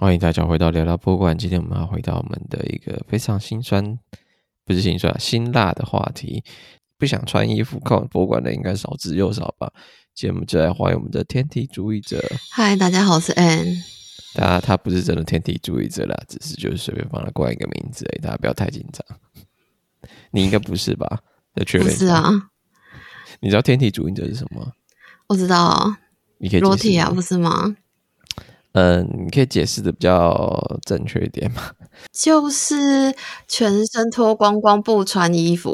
欢迎大家回到聊聊博物馆。今天我们要回到我们的一个非常心酸，不是心酸，辛辣的话题。不想穿衣服逛博物馆的应该少之又少吧？今天我们就来欢迎我们的天体主义者。嗨，大家好，我是 Ann。他他不是真的天体主义者啦，只是就是随便帮他冠一个名字而已，大家不要太紧张。你应该不是吧？要确认。不是啊。你知道天体主义者是什么？我知道。你可以裸体啊，不是吗？嗯，你可以解释的比较正确一点吗？就是全身脱光光不穿衣服。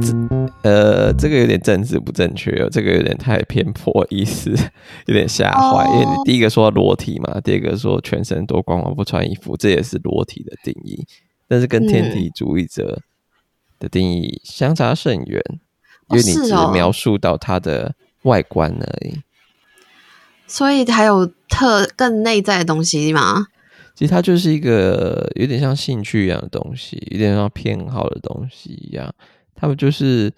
这呃，这个有点政治不正确哦，这个有点太偏颇意思，有点吓坏。Oh. 因为你第一个说裸体嘛，第二个说全身脱光光不穿衣服，这也是裸体的定义，但是跟天体主义者的定义相差甚远。因为你只描述到它的外观而已，所以还有特更内在的东西吗？其实它就是一个有点像兴趣一样的东西，有点像偏好的东西一样。他们就是，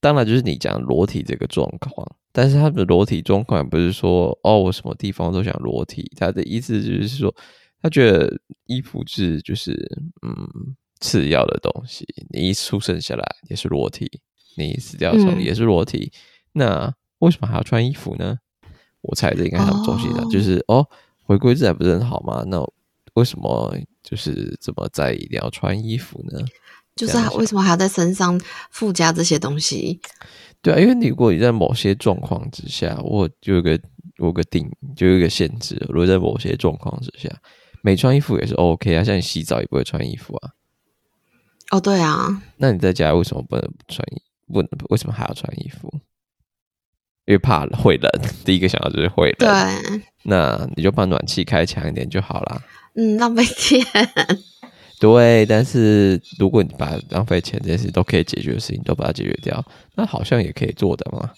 当然就是你讲裸体这个状况，但是他们的裸体状况不是说哦，我什么地方都想裸体。他的意思就是说，他觉得衣服是就是嗯次要的东西，你一出生下来也是裸体。你死掉的时候也是裸体，嗯，那为什么还要穿衣服呢？我猜这应该很中心的，就是哦，回归自然不是很好吗？那为什么就是这么在意一定要穿衣服呢？就是为什么还要在身上附加这些东西？对啊，因为你如果你在某些状况之下，我就有个我有个定，就有一个限制。如果在某些状况之下，没穿衣服也是 OK 啊，像你洗澡也不会穿衣服啊。哦，对啊，那你在家为什么不能不穿衣服？问为什么还要穿衣服？因为怕会冷，第一个想到就是会冷。对，那你就把暖气开强一点就好了。嗯，浪费钱。对，但是如果你把浪费钱这件事都可以解决的事情都把它解决掉，那好像也可以做的嘛。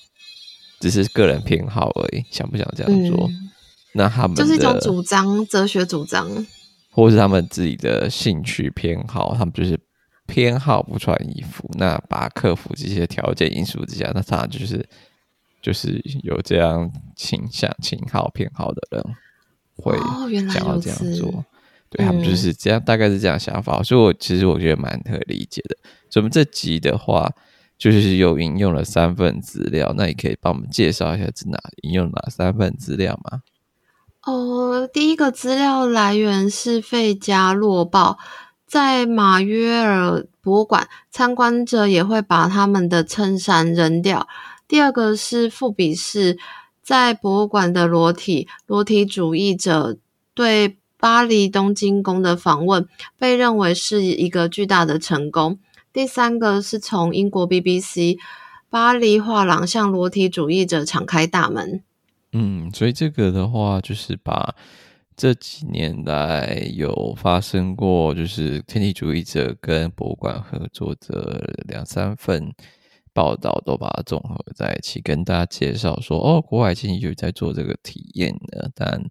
只是个人偏好而已，想不想这样做？嗯、那他们就是一种主张，哲学主张，或是他们自己的兴趣偏好，他们就是。偏好不穿衣服，那把克服这些条件因素之下，那他就是就是有这样倾向、倾好、偏好的人会想要这样做。哦、对、嗯、他们就是这样，大概是这样想法。所以，我其实我觉得蛮可以理解的。所以我们这集的话，就是有引用了三份资料，那你可以帮我们介绍一下是哪引用哪三份资料吗？哦，第一个资料来源是《费加洛报》。在马约尔博物馆，参观者也会把他们的衬衫扔掉。第二个是富比士，在博物馆的裸体裸体主义者对巴黎东京宫的访问，被认为是一个巨大的成功。第三个是从英国 BBC，巴黎画廊向裸体主义者敞开大门。嗯，所以这个的话就是把。这几年来有发生过，就是天体主义者跟博物馆合作的两三份报道，都把它综合在一起，跟大家介绍说，哦，国外其实就在做这个体验的，但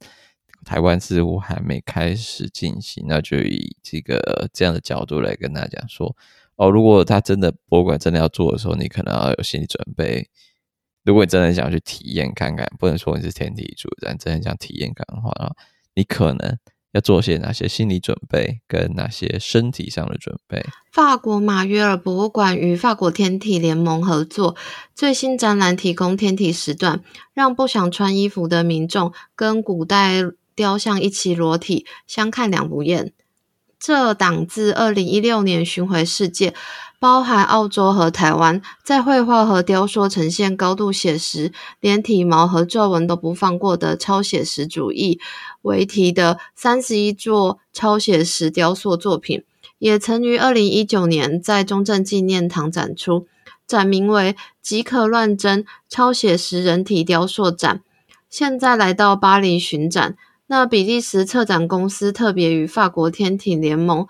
台湾似乎还没开始进行。那就以这个这样的角度来跟大家讲说，哦，如果他真的博物馆真的要做的时候，你可能要有心理准备。如果你真的想去体验看看，不能说你是天体主义，但真的想体验看的话。你可能要做些哪些心理准备，跟哪些身体上的准备？法国马约尔博物馆与法国天体联盟合作，最新展览提供天体时段，让不想穿衣服的民众跟古代雕像一起裸体，相看两不厌。这档自二零一六年巡回世界。包含澳洲和台湾，在绘画和雕塑呈现高度写实，连体毛和皱纹都不放过的超写实主义为题的三十一座超写实雕塑作品，也曾于二零一九年在中正纪念堂展出，展名为“即可乱真超写实人体雕塑展”。现在来到巴黎巡展，那比利时策展公司特别与法国天体联盟。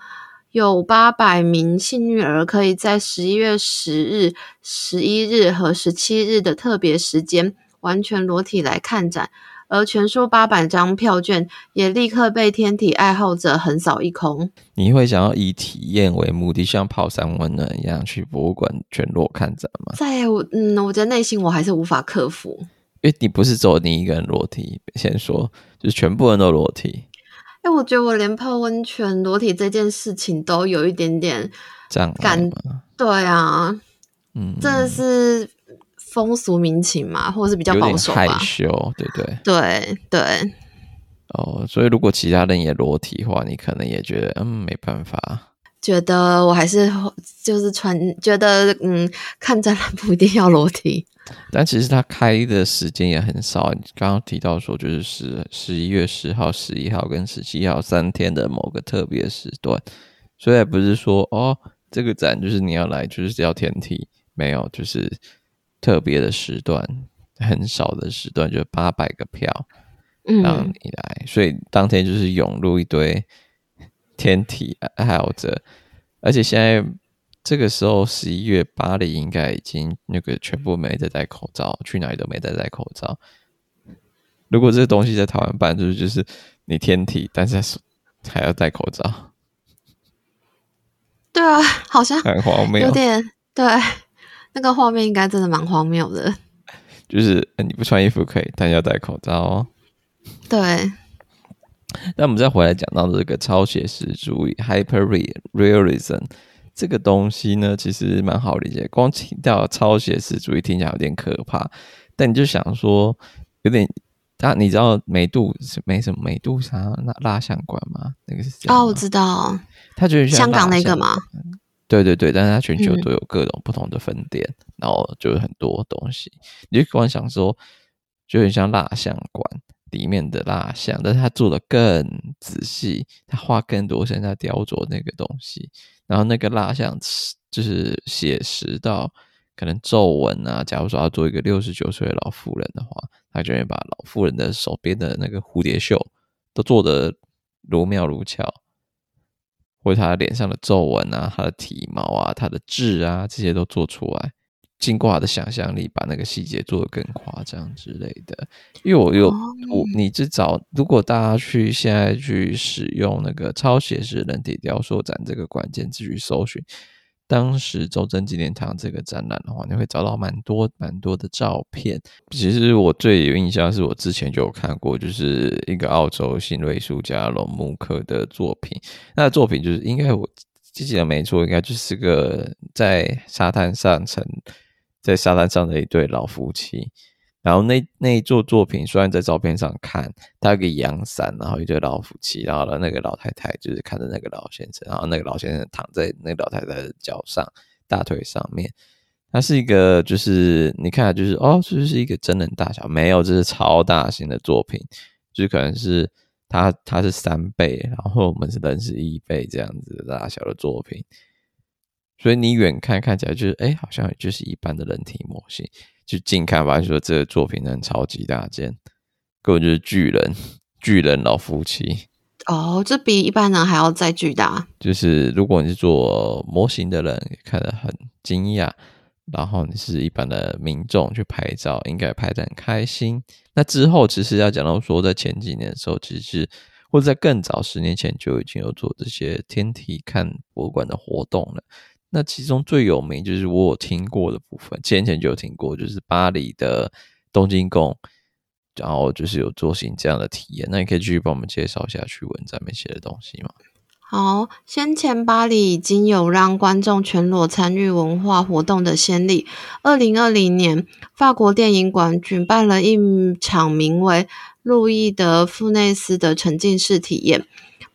有八百名幸运儿可以在十一月十日、十一日和十七日的特别时间完全裸体来看展，而全数八百张票券也立刻被天体爱好者横扫一空。你会想要以体验为目的，像泡三温暖一样去博物馆全裸看展吗？在我嗯，我觉得内心我还是无法克服，因为你不是只有你一个人裸体，先说就是全部人都裸体。哎，我觉得我连泡温泉裸体这件事情都有一点点感，对啊，嗯，真的是风俗民情嘛，或者是比较保守吧，害羞，对不对？对对。哦，所以如果其他人也裸体的话，你可能也觉得嗯没办法。觉得我还是就是穿，觉得嗯看展览不一定要裸体。但其实它开的时间也很少，你刚刚提到说就是十十一月十号、十一号跟十七号三天的某个特别时段，所以也不是说哦这个展就是你要来就是要天体，没有，就是特别的时段，很少的时段就八百个票，嗯，让你来，所以当天就是涌入一堆天体爱好者，而且现在。这个时候，十一月巴黎应该已经那个全部没在戴口罩，去哪里都没在戴口罩。如果这个东西在台湾办，就是就是你天体，但是还要戴口罩。对啊，好像很荒谬，有点对。那个画面应该真的蛮荒谬的。就是你不穿衣服可以，但要戴口罩哦。对。那我们再回来讲到这个超写实主义 （Hyper Realism）。这个东西呢，其实蛮好理解。光听到超写实主义听起来有点可怕，但你就想说，有点，他你知道美杜是没什么美杜莎那蜡像馆吗？那个是哦，我知道，他就是香港那个吗？对对对，但是它全球都有各种不同的分店，嗯、然后就有很多东西。你就光想说，就很像蜡像馆里面的蜡像，但是他做的更仔细，他花更多时间在雕琢那个东西。然后那个蜡像就是写实到可能皱纹啊，假如说要做一个六十九岁的老妇人的话，他就会把老妇人的手边的那个蝴蝶袖都做得如妙如巧，或者他脸上的皱纹啊、他的体毛啊、他的痣啊这些都做出来。经过他的想象力，把那个细节做得更夸张之类的。因为我有我，你至少如果大家去现在去使用那个超写实人体雕塑展这个关键字去搜寻当时周正纪念堂这个展览的话，你会找到蛮多蛮多的照片。其实我最有印象是我之前就有看过，就是一个澳洲新锐艺术家龙木克的作品。那作品就是应该我记得没错，应该就是个在沙滩上成。在沙滩上的一对老夫妻，然后那那一座作品虽然在照片上看，他有个阳伞，然后一对老夫妻，然后呢，那个老太太就是看着那个老先生，然后那个老先生躺在那个老太太的脚上，大腿上面，它是一个就是你看就是哦，这就是一个真人大小，没有，这是超大型的作品，就是可能是它它是三倍，然后我们是人是一倍这样子的大小的作品。所以你远看看起来就是，哎、欸，好像就是一般的人体模型。就近看发现说这个作品能超级大件，根本就是巨人，巨人老夫妻。哦，这比一般人还要再巨大。就是如果你是做模型的人，看得很惊讶，然后你是一般的民众去拍照，应该拍得很开心。那之后其实要讲到说，在前几年的时候，其实或者在更早十年前就已经有做这些天体看博物馆的活动了。那其中最有名就是我有听过的部分，先前就有听过，就是巴黎的东京宫，然后就是有做行这样的体验。那你可以继续帮我们介绍一下趣闻上面写的东西吗？好，先前巴黎已经有让观众全裸参与文化活动的先例。二零二零年，法国电影馆举办了一场名为《路易德富内斯》的沉浸式体验。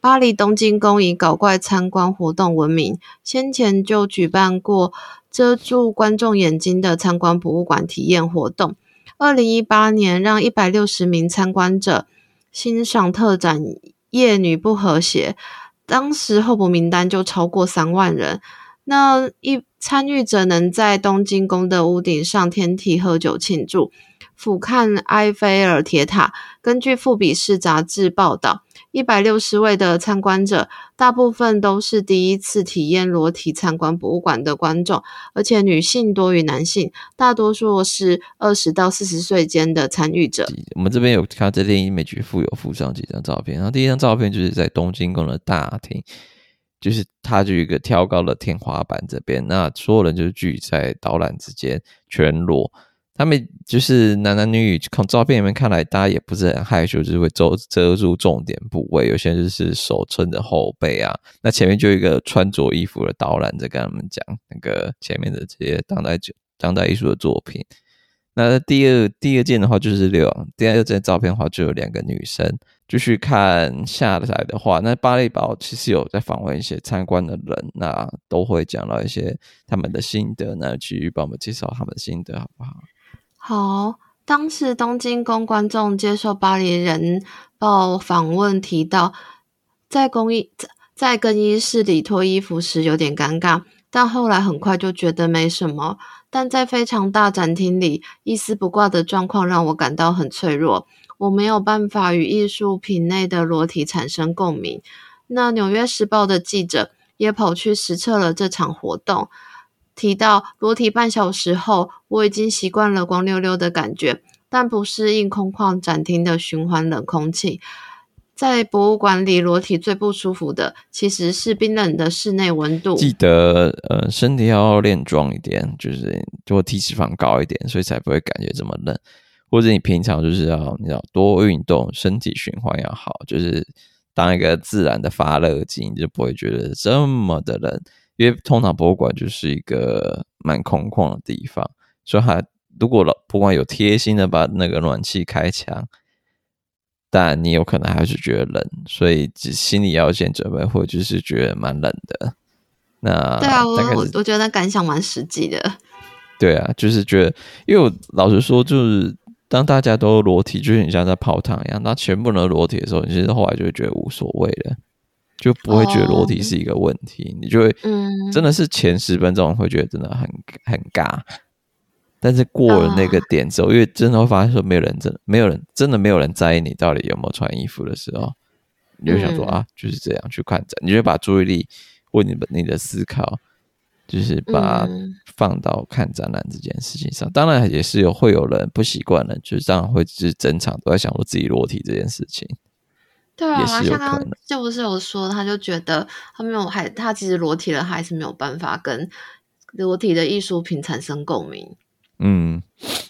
巴黎东京宫以搞怪参观活动闻名，先前就举办过遮住观众眼睛的参观博物馆体验活动。二零一八年，让一百六十名参观者欣赏特展《夜女不和谐》，当时候补名单就超过三万人。那一参与者能在东京宫的屋顶上天体喝酒庆祝，俯瞰埃菲尔铁塔。根据富比士杂志报道。一百六十位的参观者，大部分都是第一次体验裸体参观博物馆的观众，而且女性多于男性，大多数是二十到四十岁间的参与者。我们这边有看这电影美剧附有附上几张照片，然后第一张照片就是在东京宫的大厅，就是它就有一个挑高的天花板这边，那所有人就聚在导览之间，全裸。他们就是男男女女，从照片里面看来，大家也不是很害羞，就是会遮遮住重点部位。有些人就是手撑着后背啊。那前面就一个穿着衣服的导览在跟他们讲那个前面的这些当代当代艺术的作品。那第二第二件的话就是六，第二件照片的话就有两个女生。继续看下来的话，那巴厘岛其实有在访问一些参观的人，那都会讲到一些他们的心得。那去帮我们介绍他们的心得，好不好？好，当时东京宫观众接受巴黎人报访问提到，在更衣在更衣室里脱衣服时有点尴尬，但后来很快就觉得没什么。但在非常大展厅里，一丝不挂的状况让我感到很脆弱，我没有办法与艺术品内的裸体产生共鸣。那《纽约时报》的记者也跑去实测了这场活动。提到裸体半小时后，我已经习惯了光溜溜的感觉，但不适应空旷展厅的循环冷空气。在博物馆里，裸体最不舒服的其实是冰冷的室内温度。记得，呃，身体要练壮一点，就是就体脂肪高一点，所以才不会感觉这么冷。或者你平常就是要你要多运动，身体循环要好，就是当一个自然的发热机，你就不会觉得这么的冷。因为通常博物馆就是一个蛮空旷的地方，所以还如果老博物馆有贴心的把那个暖气开强，但你有可能还是觉得冷，所以只心里要先准备，或者就是觉得蛮冷的。那对啊，我我我觉得感想蛮实际的。对啊，就是觉得，因为我老实说，就是当大家都裸体，就是你像在泡汤一样，那全部人裸体的时候，你其实后来就会觉得无所谓了。就不会觉得裸体是一个问题，哦、你就会，真的是前十分钟会觉得真的很很尬，但是过了那个点之后，哦、因为真的会发现说没有人真的没有人真的没有人在意你到底有没有穿衣服的时候，你就想说、嗯、啊就是这样去看展，你就把注意力或你的你的思考，就是把它放到看展览这件事情上。当然也是有会有人不习惯的，就是当然会就是整场都在想说自己裸体这件事情。对啊，像刚刚就不是有说，他就觉得他没有还，他其实裸体了，还是没有办法跟裸体的艺术品产生共鸣。嗯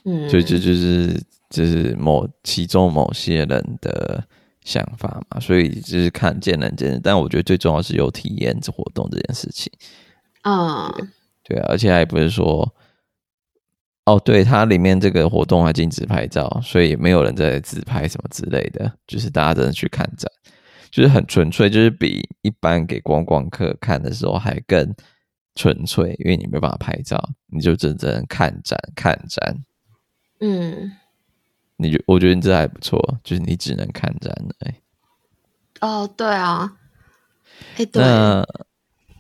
嗯，所以这就是就是某其中某些人的想法嘛，所以就是看见人见人，但我觉得最重要是有体验这活动这件事情。嗯，对啊，而且还不是说。哦，对，它里面这个活动还禁止拍照，所以没有人在自拍什么之类的，就是大家真的去看展，就是很纯粹，就是比一般给观光客看的时候还更纯粹，因为你没办法拍照，你就真正看展看展。嗯，你觉我觉得你这还不错，就是你只能看展哎。哦，对啊，哎，对。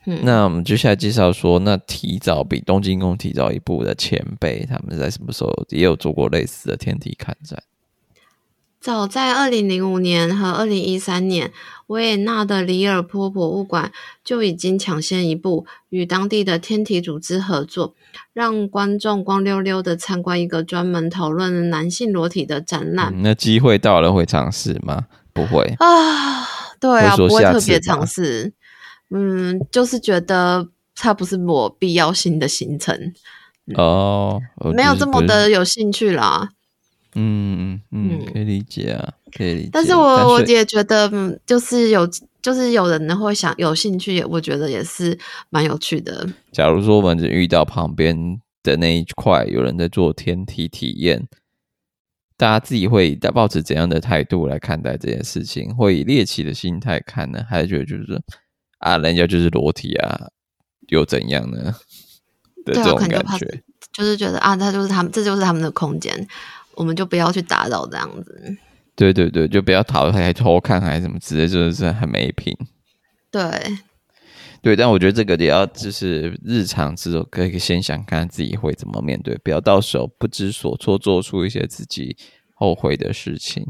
嗯、那我们接下来介绍说，那提早比东京宫提早一步的前辈，他们在什么时候也有做过类似的天体看展？早在二零零五年和二零一三年，维也纳的里尔波博物馆就已经抢先一步，与当地的天体组织合作，让观众光溜溜的参观一个专门讨论男性裸体的展览。嗯、那机会到了会尝试吗？不会啊，对啊，不会特别尝试。嗯，就是觉得它不是我必要性的行程哦，没有这么的有兴趣啦。嗯嗯嗯，可以理解啊，可以理解。但是我我也觉得，嗯，就是有就是有人会想有兴趣，我觉得也是蛮有趣的。假如说我们遇到旁边的那一块有人在做天体体验，大家自己会抱持怎样的态度来看待这件事情？会以猎奇的心态看呢，还是觉得就是？啊，人家就是裸体啊，又怎样呢？的这种感觉，就是觉得啊，他就是他们，这就是他们的空间，我们就不要去打扰这样子。对对对，就不要讨还偷看还是什么之类，就是很没品。对对，但我觉得这个也要就是日常之后可以先想看自己会怎么面对，不要到时候不知所措，做出一些自己后悔的事情，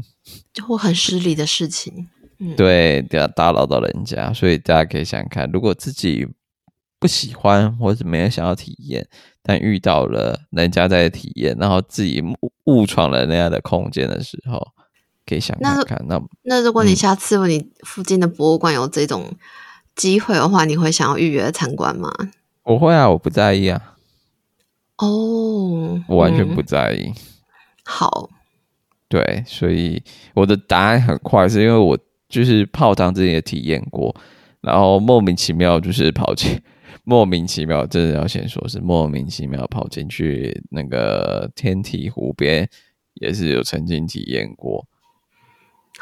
或很失礼的事情。对，要打扰到人家，所以大家可以想想看，如果自己不喜欢或者没有想要体验，但遇到了人家在体验，然后自己误误闯了那样的空间的时候，可以想看看。那那，那如果你下次问你附近的博物馆有这种机会的话，你会想要预约参观吗？我会啊，我不在意啊。哦，我完全不在意。嗯、好，对，所以我的答案很快，是因为我。就是泡汤之前也体验过，然后莫名其妙就是跑进，莫名其妙，真的要先说是莫名其妙跑进去那个天体湖边，也是有曾经体验过。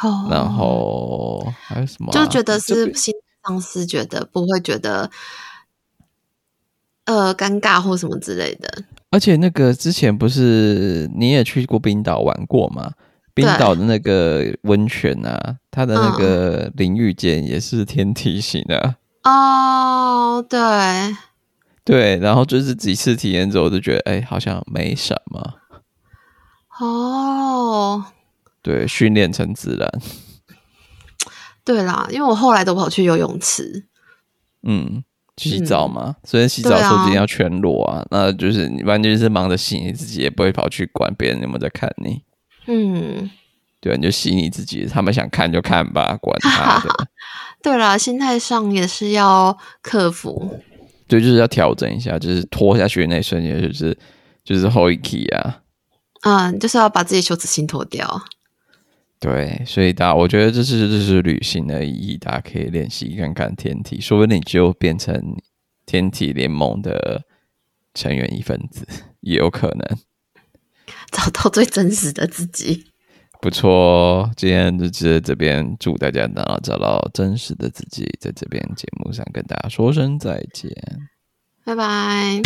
哦，然后还有什么、啊？就觉得是心丧尸，觉得不会觉得呃尴尬或什么之类的。而且那个之前不是你也去过冰岛玩过吗？冰岛的那个温泉啊，它的那个淋浴间也是天体型的哦。对对，然后就是几次体验之后，就觉得哎、欸，好像没什么哦。对，训练成自然。对啦，因为我后来都跑去游泳池，嗯，洗澡嘛。所、嗯、然洗澡时候一定要全裸啊，啊那就是你完全是忙着洗你自己，也不会跑去管别人有没有在看你。嗯，对，你就洗你自己，他们想看就看吧，管他的。对啦，心态上也是要克服。对，就是要调整一下，就是拖下去的那一瞬间，就是就是后一期啊。嗯，就是要把自己羞耻心脱掉。对，所以大家，我觉得这是这是旅行的意义，大家可以练习看看天体，说不定你就变成天体联盟的成员一份子，也有可能。找到最真实的自己。不错今天就直这边祝大家能找到真实的自己在这边节目上跟大家说声再见。拜拜。